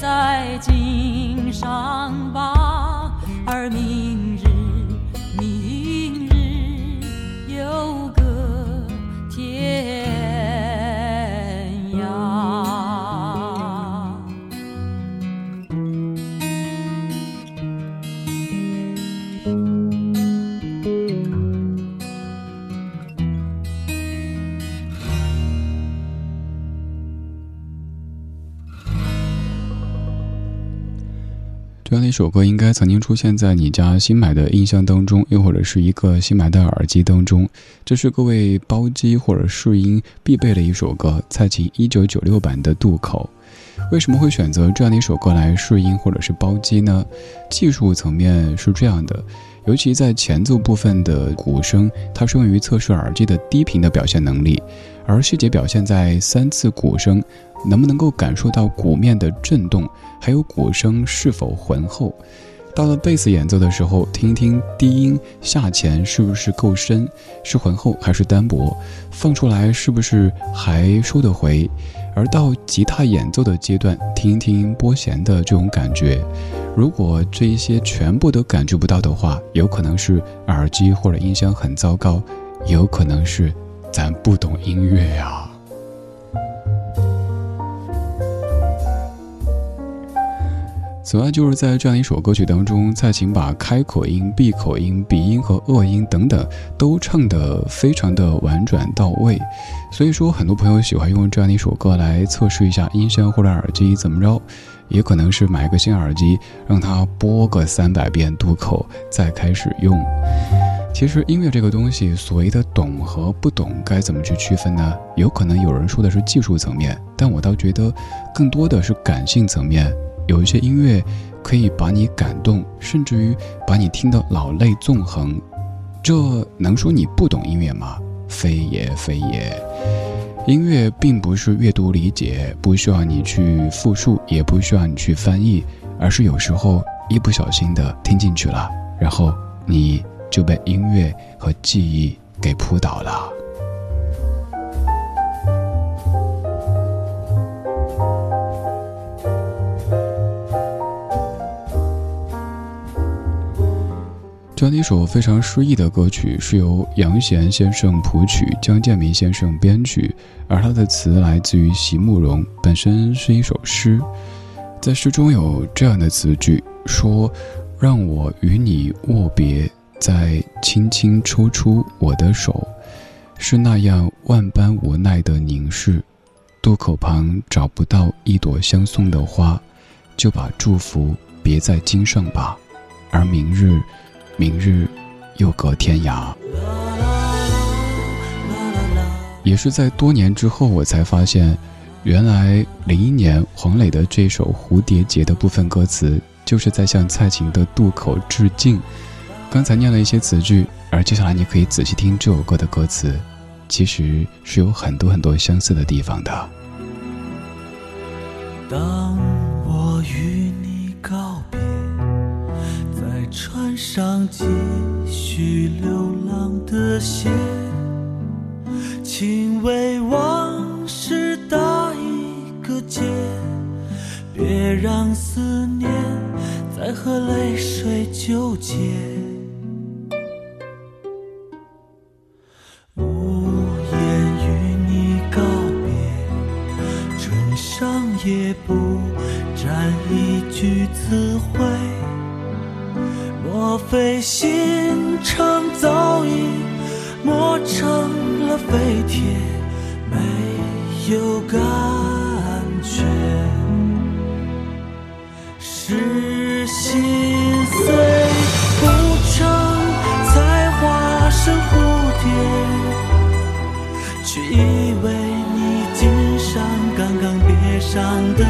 在襟上吧，首歌应该曾经出现在你家新买的音箱当中，又或者是一个新买的耳机当中。这是各位包机或者试音必备的一首歌，蔡琴一九九六版的《渡口》。为什么会选择这样的一首歌来试音或者是包机呢？技术层面是这样的，尤其在前奏部分的鼓声，它是用于测试耳机的低频的表现能力，而细节表现在三次鼓声能不能够感受到鼓面的震动，还有鼓声是否浑厚。到了贝斯演奏的时候，听一听低音下潜是不是够深，是浑厚还是单薄，放出来是不是还收得回。而到吉他演奏的阶段，听一听拨弦的这种感觉。如果这一些全部都感觉不到的话，有可能是耳机或者音箱很糟糕，有可能是咱不懂音乐呀、此外，就是在这样一首歌曲当中，蔡琴把开口音、闭口音、鼻音和恶音等等都唱得非常的婉转到位。所以说，很多朋友喜欢用这样一首歌来测试一下音箱或者耳机怎么着，也可能是买个新耳机，让它播个三百遍渡口再开始用。其实音乐这个东西，所谓的懂和不懂该怎么去区分呢？有可能有人说的是技术层面，但我倒觉得更多的是感性层面。有一些音乐可以把你感动，甚至于把你听得老泪纵横，这能说你不懂音乐吗？非也非也。音乐并不是阅读理解，不需要你去复述，也不需要你去翻译，而是有时候一不小心的听进去了，然后你就被音乐和记忆给扑倒了。一首非常诗意的歌曲，是由杨贤先生谱曲，江建民先生编曲，而它的词来自于席慕容，本身是一首诗。在诗中有这样的词句，说：“让我与你握别，再轻轻抽出我的手，是那样万般无奈的凝视。渡口旁找不到一朵相送的花，就把祝福别在襟上吧。而明日，明日又隔天涯。”也是在多年之后，我才发现。原来零一年黄磊的这首《蝴蝶结》的部分歌词，就是在向蔡琴的渡口致敬。刚才念了一些词句，而接下来你可以仔细听这首歌的歌词，其实是有很多很多相似的地方的。当上继续流浪的鞋，请为往事打一个。结，别让思念再和泪水纠结。无言与你告别，唇上也不沾一句词飞。心肠早已磨成了废铁，没有感。觉是心碎不成才化身蝴蝶，却以为你肩上刚刚别上的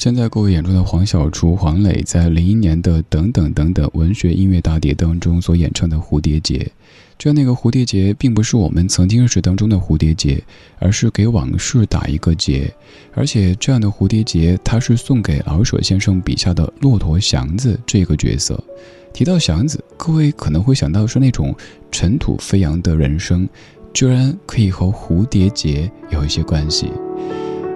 现在各位眼中的黄小厨、黄磊，在零一年的《等等等等》文学音乐大碟当中所演唱的《蝴蝶结》，这那个蝴蝶结，并不是我们曾经认识当中的蝴蝶结，而是给往事打一个结。而且这样的蝴蝶结，它是送给老舍先生笔下的骆驼祥子这个角色。提到祥子，各位可能会想到是那种尘土飞扬的人生，居然可以和蝴蝶结有一些关系。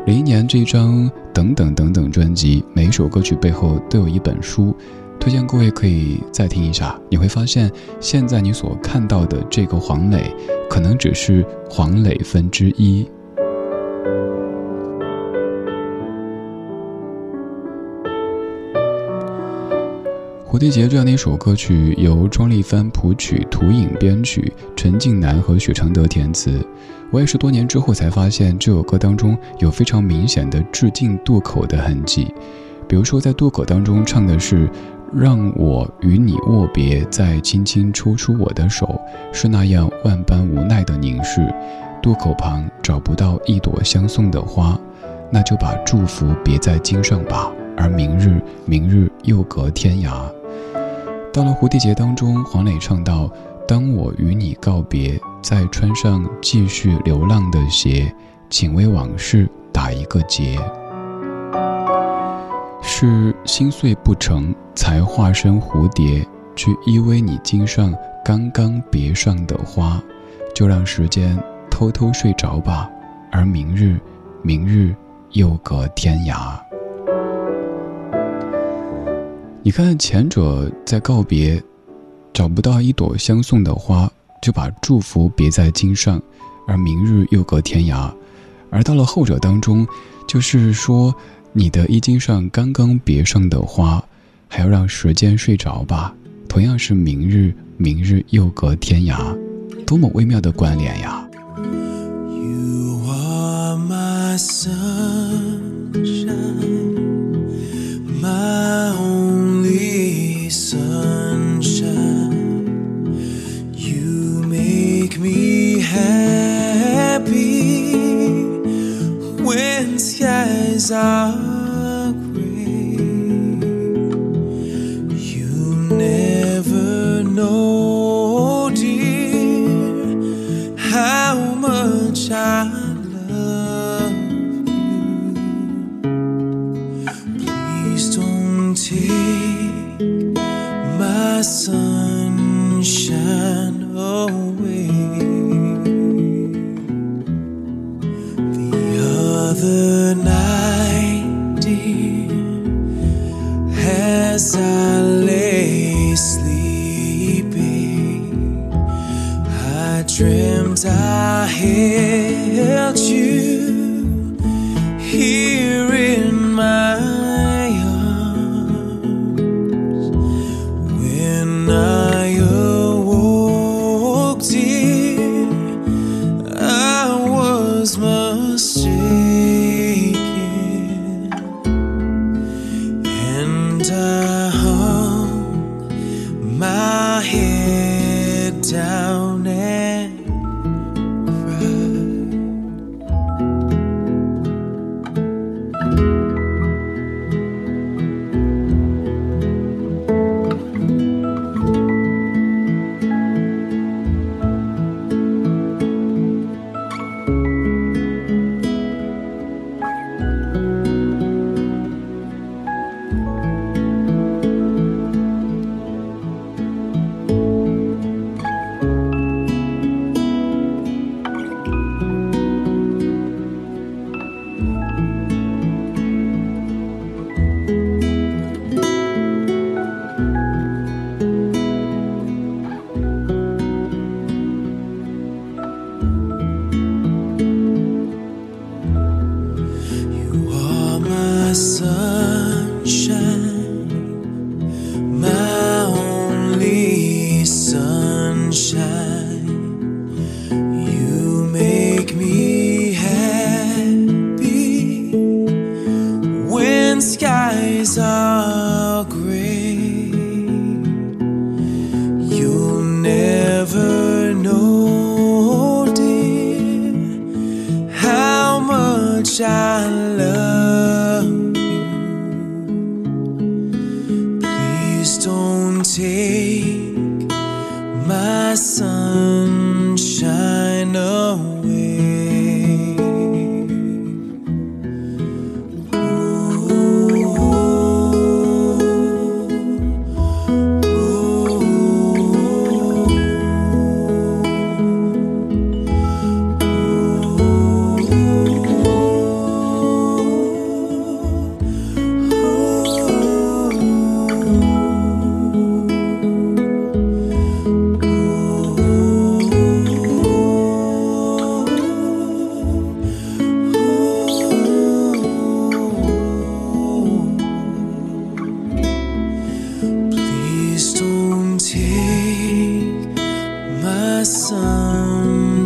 零一年这张等等等等专辑，每一首歌曲背后都有一本书，推荐各位可以再听一下。你会发现，现在你所看到的这个黄磊，可能只是黄磊分之一。蝴蝶结这样的一首歌曲，由庄丽帆谱曲、涂影编曲，陈近南和许常德填词。我也是多年之后才发现，这首歌当中有非常明显的致敬渡口的痕迹。比如说，在渡口当中唱的是“让我与你握别，再轻轻抽出我的手，是那样万般无奈的凝视。渡口旁找不到一朵相送的花，那就把祝福别在襟上吧。而明日，明日又隔天涯。”到了蝴蝶结当中，黄磊唱到：“当我与你告别，再穿上继续流浪的鞋，请为往事打一个结。是心碎不成，才化身蝴蝶，去依偎你襟上刚刚别上的花，就让时间偷偷睡着吧。而明日，明日又隔天涯。”你看，前者在告别，找不到一朵相送的花，就把祝福别在襟上，而明日又隔天涯；而到了后者当中，就是说，你的衣襟上刚刚别上的花，还要让时间睡着吧。同样是明日，明日又隔天涯，多么微妙的关联呀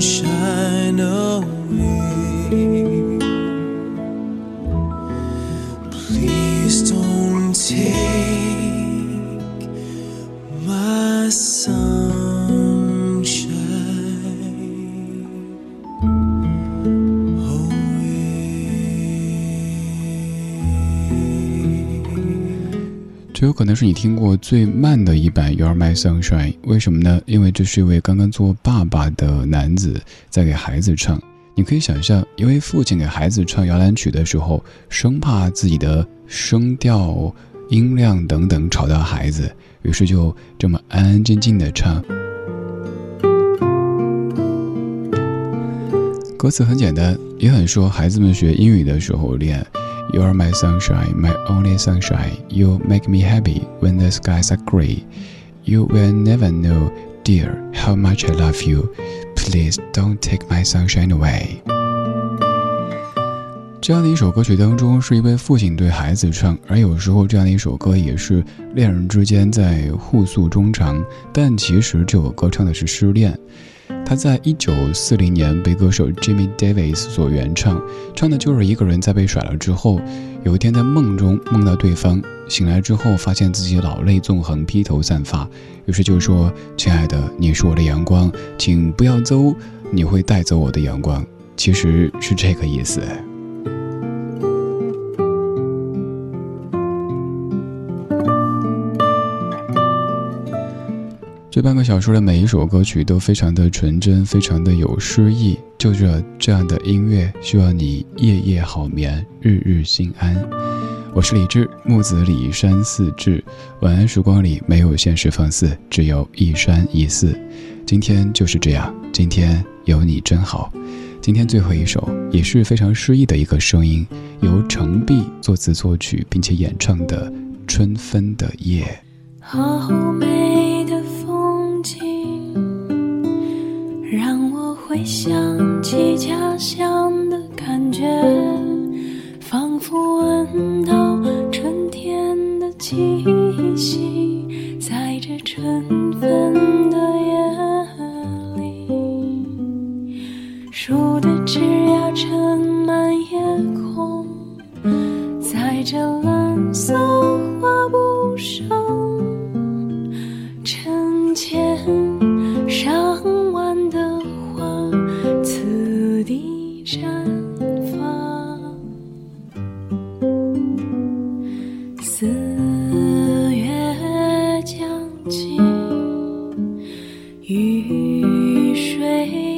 山可能是你听过最慢的一版《You're My Sunshine》，为什么呢？因为这是一位刚刚做爸爸的男子在给孩子唱。你可以想象，一位父亲给孩子唱摇篮曲的时候，生怕自己的声调、音量等等吵到孩子，于是就这么安安静静的唱。歌词很简单，也很说孩子们学英语的时候练。You are my sunshine, my only sunshine. You make me happy when the skies are gray. You will never know, dear, how much I love you. Please don't take my sunshine away. 这样的一首歌曲当中，是一位父亲对孩子唱，而有时候这样的一首歌也是恋人之间在互诉衷肠，但其实这首歌唱的是失恋。 他在一九四零年被歌手 Jimmy Davis 所原唱，唱的就是一个人在被甩了之后，有一天在梦中梦到对方，醒来之后发现自己老泪纵横、披头散发，于是就说：“亲爱的，你是我的阳光，请不要走，你会带走我的阳光。”其实是这个意思。这半个小时的每一首歌曲都非常的纯真，非常的有诗意。就着这样的音乐，希望你夜夜好眠，日日心安。我是李志，木子李山寺志。晚安时光里没有现实放肆，只有一山一寺。今天就是这样，今天有你真好。今天最后一首也是非常诗意的一个声音，由程璧作词作曲并且演唱的《春分的夜》。好美回想起家乡的感觉，雨水。